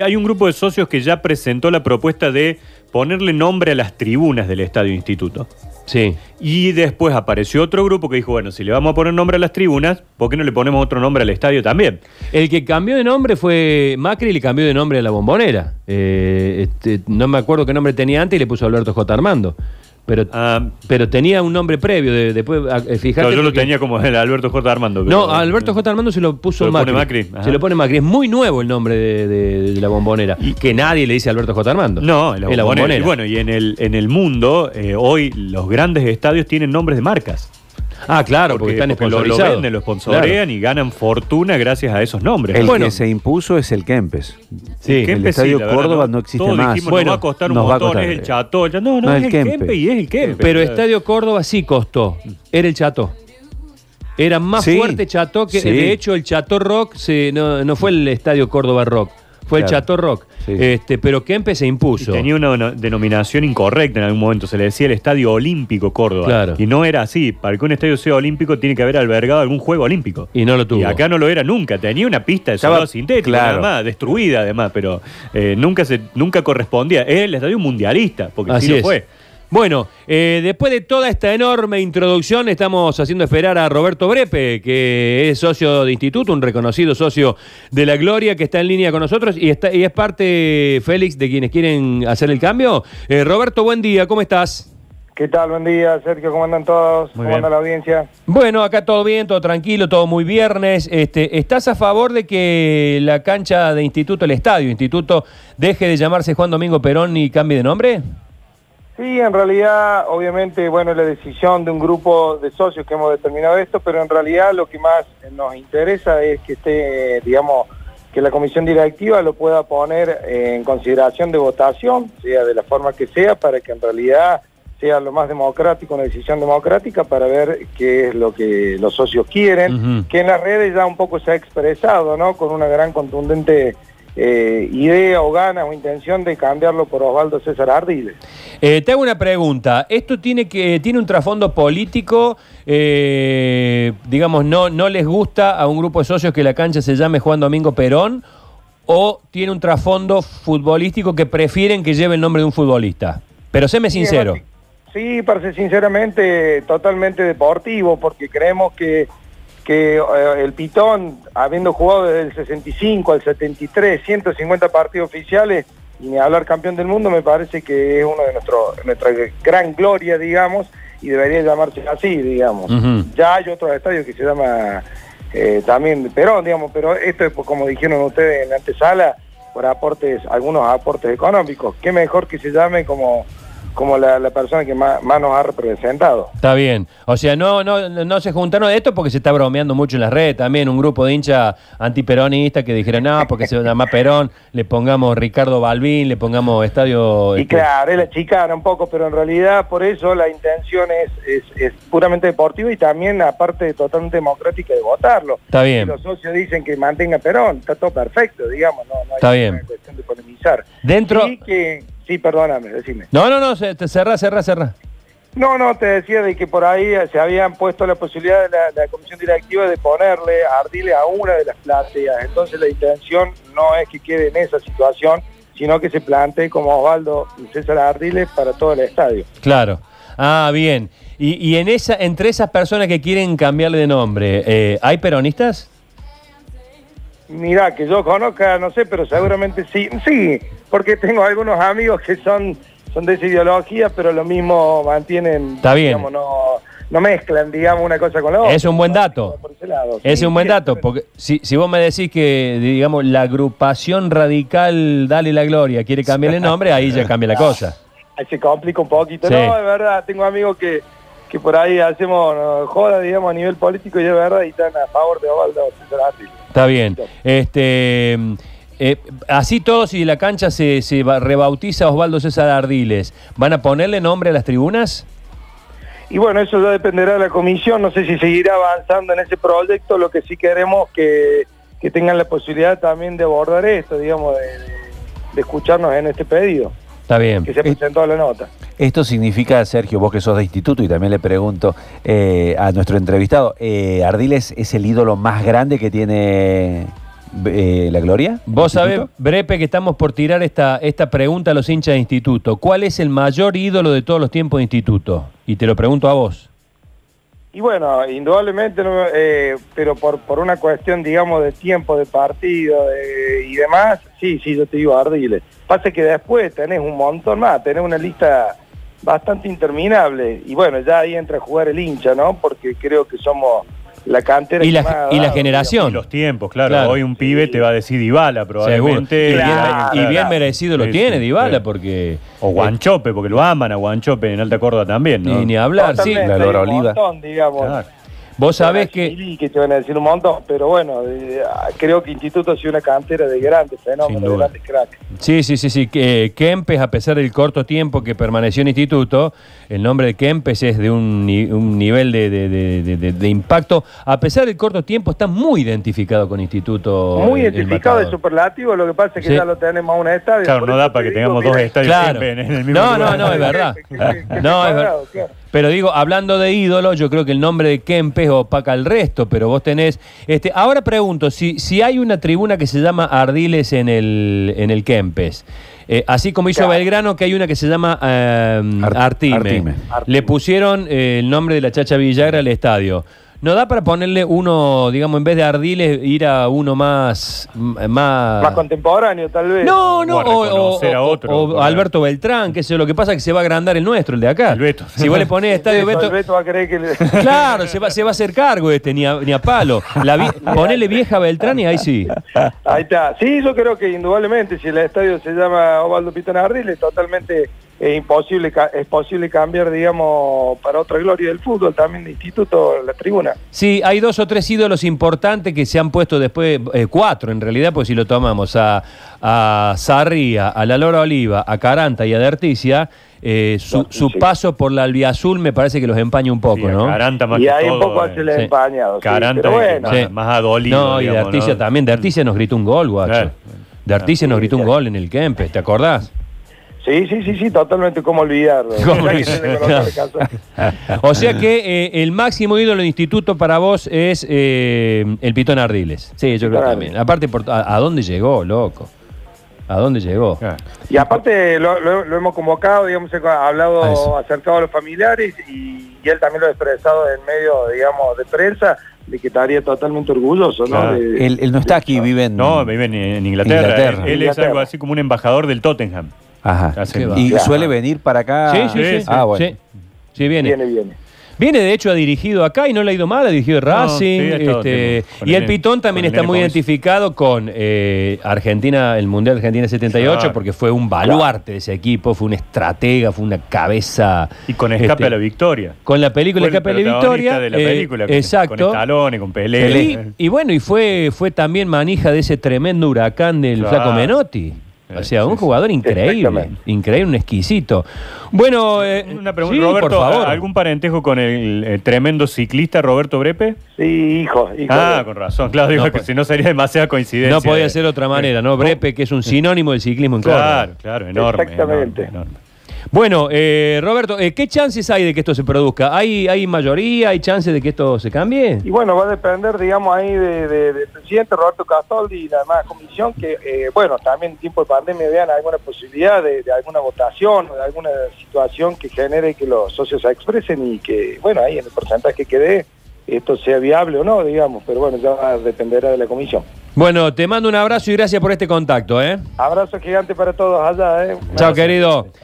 Hay un grupo de socios que ya presentó la propuesta de ponerle nombre a las tribunas del Estadio Instituto. Sí. Y después apareció otro grupo que dijo, bueno, si le vamos a poner nombre a las tribunas, ¿por qué no le ponemos otro nombre al estadio también? El que cambió de nombre fue Macri y le cambió de nombre a la bombonera. Eh, este, no me acuerdo qué nombre tenía antes y le puso Alberto J. Armando. Pero, Ah, pero tenía un nombre previo. De, después, eh, fíjate. claro, yo lo porque- tenía como el Alberto J. Armando. No, pero- a Alberto J. Armando se lo puso Se lo pone Macri. Macri, ajá. Se lo pone Macri. Es muy nuevo el nombre de, de- de la bombonera. Y que nadie le dice Alberto J. Armando. No, la Es la bombonera. bombonera. Y bueno, y en el, en el mundo, eh, hoy los grandes estadios tienen nombres de marcas. Ah, claro, porque, están porque lo, lo venden, lo sponsorean y ganan fortuna gracias a esos nombres. El Bueno. que se impuso es el Kempes. Sí. Kempes el Estadio la verdad, Córdoba no existe Todos más. dijimos, Bueno, nos va a costar un montón, costar. es el Chato. Ya, No, no, No, es el el Kempe. Kempe y es el Kempe. Pero Estadio Córdoba sí costó. Era el Chato. Era más Sí, fuerte Chato que. sí. De hecho, el Chato Rock se, no, no fue el Estadio Córdoba Rock. Fue el. Chato Rock. Sí. Este, pero Kempe se Y impuso. tenía una, denominación incorrecta en algún momento. Se le decía el Estadio Olímpico Córdoba. Claro. Y no era así. Para que un estadio sea olímpico tiene que haber albergado algún juego olímpico. Y no lo tuvo. Y acá no lo era nunca. Tenía una pista de Estaba- soldado sintético, claro. nada más, destruida además, pero eh, nunca se nunca correspondía. Es el estadio mundialista, porque Así sí lo es. Bueno, eh, después de toda esta enorme introducción, estamos haciendo esperar a Roberto Brepe, que es socio de instituto, un reconocido socio de la Gloria, que está en línea con nosotros y, está, y es parte, Félix, de quienes quieren hacer el cambio. Eh, Roberto, buen día, ¿cómo estás? ¿Qué tal? Buen día, Sergio. ¿Cómo andan todos? Muy ¿Cómo bien. anda la audiencia? Bueno, acá todo bien, todo tranquilo, todo muy viernes. Este, ¿Estás a favor de que la cancha de instituto, el estadio instituto, deje de llamarse Juan Domingo Perón y cambie de nombre? Sí, en realidad, obviamente, bueno, la decisión de un grupo de socios que hemos determinado esto, pero en realidad lo que más nos interesa es que esté, digamos, que la comisión directiva lo pueda poner en consideración de votación, sea de la forma que sea, para que en realidad sea lo más democrático, una decisión democrática para ver qué es lo que los socios quieren, que en las redes ya un poco se ha expresado, ¿no? Con una gran contundente eh, idea o ganas o intención de cambiarlo por Osvaldo César Ardiles. Eh, te hago una pregunta. ¿Esto tiene que tiene un trasfondo político? eh, digamos, no, ¿no les gusta a un grupo de socios que la cancha se llame Juan Domingo Perón? ¿O tiene un trasfondo futbolístico que prefieren que lleve el nombre de un futbolista? Pero séme sincero. Sí, parece sinceramente totalmente deportivo, porque creemos que, que eh, el Pitón, habiendo jugado desde el 65 al 73, 150 partidos oficiales, y ni hablar campeón del mundo, me parece que es uno de nuestro, nuestra gran gloria, digamos, y debería llamarse así, digamos. Ya hay otro estadio que se llama eh, también Perón, digamos, pero esto es, pues, como dijeron ustedes en la antesala, por aportes, algunos aportes económicos. Qué mejor que se llame como, como la, la persona que más, más nos ha representado. Está bien. O sea, no, no, no se juntaron de esto porque se está bromeando mucho en las redes también. Un grupo de hinchas antiperonistas que dijeron, no, porque se llama Perón, le pongamos Ricardo Balbín, le pongamos Estadio... Y este, claro, es la chicana un poco, pero en realidad por eso la intención es, es, es puramente deportiva y también aparte totalmente democrática de votarlo. Está bien. Si los socios dicen que mantenga Perón, está todo perfecto, digamos, no, no hay Está bien. cuestión de polemizar. Dentro... Que, sí, perdóname, decime. No, no, no, se- te cerrá, cerrá, cerrá. No, no, te decía de que por ahí se habían puesto la posibilidad de la, de la comisión directiva de ponerle a Ardile a una de las plateas. Entonces la intención no es que quede en esa situación, sino que se plantee como Osvaldo César Ardiles para todo el estadio. Claro. Ah, bien. Y, y en esa, entre esas personas que quieren cambiarle de nombre, eh, ¿hay peronistas? Mirá, que yo conozca, no sé, pero seguramente sí. Sí, porque tengo algunos amigos que son, son de esa ideología, pero lo mismo mantienen, Está bien. digamos, no, no mezclan, digamos, una cosa con la otra. Es un buen dato. Por ese lado. Es Sí, un buen dato, porque si, si vos me decís que, digamos, la agrupación radical Dale la Gloria quiere cambiarle nombre, ahí ya cambia la cosa. ahí se complica un poquito. Sí. No, es verdad, tengo amigos que, que por ahí hacemos no, joda, digamos, a nivel político y es verdad y están a favor de Osvaldo Ardiles. Está bien. Este, eh, así todos, si la cancha se, se rebautiza Osvaldo César Ardiles, ¿van a ponerle nombre a las tribunas? Y bueno, eso ya dependerá de la comisión, no sé si seguirá avanzando en ese proyecto, lo que sí queremos que, que tengan la posibilidad también de abordar esto, digamos, de, de- de escucharnos en este pedido, Está bien. que se presentó la nota. Esto significa, Sergio, vos que sos de instituto y también le pregunto eh, a nuestro entrevistado, eh, Ardiles es el ídolo más grande que tiene eh, ¿La Gloria? Vos sabés. Brepe, que estamos por tirar esta, esta pregunta a los hinchas de instituto. ¿Cuál es el mayor ídolo de todos los tiempos de instituto? Y te lo pregunto a vos. Y bueno, indudablemente, eh, pero por, por una cuestión, digamos, de tiempo de partido de- y demás, sí, sí, yo te digo Ardiles. Pasa que después tenés un montón más, tenés una lista bastante interminable. Y bueno, ya ahí entra a jugar el hincha, ¿no? Porque creo que somos la cantera Y que la, y generación. Y los tiempos, claro. Claro. Hoy un pibe te va a decir Dybala Seguro. probablemente. Y bien, Claro, y bien claro. merecido lo Sí, tiene sí, Dybala, sí. porque... O Guanchope, porque lo aman a Guanchope en Alta Córdoba también, ¿no? Ni, ni hablar, sí. La un Oliva. montón, digamos. Vos sabés que... Y que te van a decir un montón, pero bueno, eh, creo que Instituto ha sido una cantera de grandes fenómenos, de grandes cracks. Sí, sí, sí, sí. Que Kempes, a pesar del corto tiempo que permaneció en instituto, el nombre de Kempes es de un, un nivel de, de- de- de- de- de impacto. A pesar del corto tiempo, está muy identificado con instituto. Muy el- el identificado de Matador. superlativo, lo que pasa es que Sí. ya lo tenemos a un estadio. Claro, no da para que tengamos dos estadios Claro. en el mismo No, lugar. no, no, es verdad. No, es verdad. claro. Pero digo, hablando de ídolo, yo creo que el nombre de Kempes opaca el resto, pero vos tenés... Este, ahora pregunto, si, si hay una tribuna que se llama Ardiles en el, en el Kempes, eh, así como hizo Claro. Belgrano, que hay una que se llama eh, Art- Artime. Artime. Le pusieron eh, el nombre de la Chacha Villagra al estadio. ¿No da para ponerle uno, digamos, en vez de Ardiles, ir a uno más... más... Más contemporáneo, tal vez. No, no, O a o, otro, o Alberto Beltrán, que sé yo, lo que pasa es que se va a agrandar el nuestro, el de acá. El Beto. Si vos le ponés estadio Beto, Beto, el Beto va a creer que le... claro, se va, se va a hacer cargo este, ni a, ni a palo. La vi- ponele vieja Beltrán y ahí sí. Ahí está. Sí, yo creo que indudablemente si el estadio se llama Ovaldo Pitón Ardiles, totalmente eh, imposible, ca- es posible cambiar, digamos, para otra gloria del fútbol, también de instituto, la tribuna. Sí, hay dos o tres ídolos importantes que se han puesto después, eh, cuatro en realidad, pues si lo tomamos a, a Sarria, a la Lora Oliva, a Caranta y a Derticia, eh, su, su paso por la albiazul me parece que los empaña un poco, Sí, ¿no? Caranta más y que ahí un todo, poco eh. se le ha empañado. sí, Caranta es bueno, más, Sí. más adolido. No, y de digamos, Articia ¿no? también. De Articia nos gritó un gol, guacho. Claro. De Articia nos gritó un gol en el Kempes, ¿te acordás? Sí, sí, sí, sí, totalmente como olvidarlo. ¿Cómo. O sea que eh, el máximo ídolo del instituto para vos es eh, el Pitón Ardiles. Sí, yo creo Pitón también. Aparte, por, a, a dónde llegó, loco? ¿A dónde llegó? Claro. Y aparte lo, lo- lo hemos convocado, digamos, he A hablado, eso. acercado a los familiares y, y él también lo ha expresado en medio, digamos, de prensa, de que estaría totalmente orgulloso, ¿no? Claro. De- Él, él no está aquí, vive en... No, vive en, en Inglaterra. Inglaterra. Él, él es algo así como un embajador del Tottenham. Ajá. Y Claro. suele venir para acá. sí, sí, sí. sí. Ah, bueno. Sí, Sí, viene. Viene, viene. Viene, de hecho, ha dirigido acá y no le ha ido mal, ha dirigido Racing. sí, ha estado este, con y el el nene- Pitón también con el está nene muy identificado con eh, Argentina, el Mundial de Argentina 78, Claro. porque fue un baluarte de ese equipo, fue un estratega, fue una cabeza. Y con Escape este, a la Victoria. Con la película Fue el Escape a la protagonista Victoria. de la eh, película. con- exacto. Con Stallone, con Pelé. Y, y bueno, y fue, fue también manija de ese tremendo huracán del Claro. Flaco Menotti. O sea, un jugador increíble, increíble, un exquisito. Bueno, eh, Una pregunta, sí, Roberto, por favor. ¿algún parentejo con el, eh, tremendo ciclista Roberto Brepe? Sí, hijo. hijo Ah, de- con razón. Claro, digo No, que si no sería demasiada coincidencia. No podía ser de otra manera, ¿no? Brepe, que es un sinónimo del ciclismo en Córdoba. Claro, claro, enorme. Exactamente. enorme, enorme. Bueno, eh, Roberto, eh, ¿qué chances hay de que esto se produzca? ¿Hay, ¿Hay mayoría? ¿Hay chances de que esto se cambie? Y bueno, va a depender, digamos, ahí de- de- del presidente Roberto Castoldi y la demás comisión, que, eh, bueno, también en tiempo de pandemia vean alguna posibilidad de, de alguna votación o de alguna situación que genere que los socios se expresen y que, bueno, ahí en el porcentaje que dé, esto sea viable o no, digamos, pero bueno, ya dependerá de la comisión. Bueno, te mando un abrazo y gracias por este contacto, ¿eh? Abrazo gigante para todos allá, ¿eh? Chao, querido.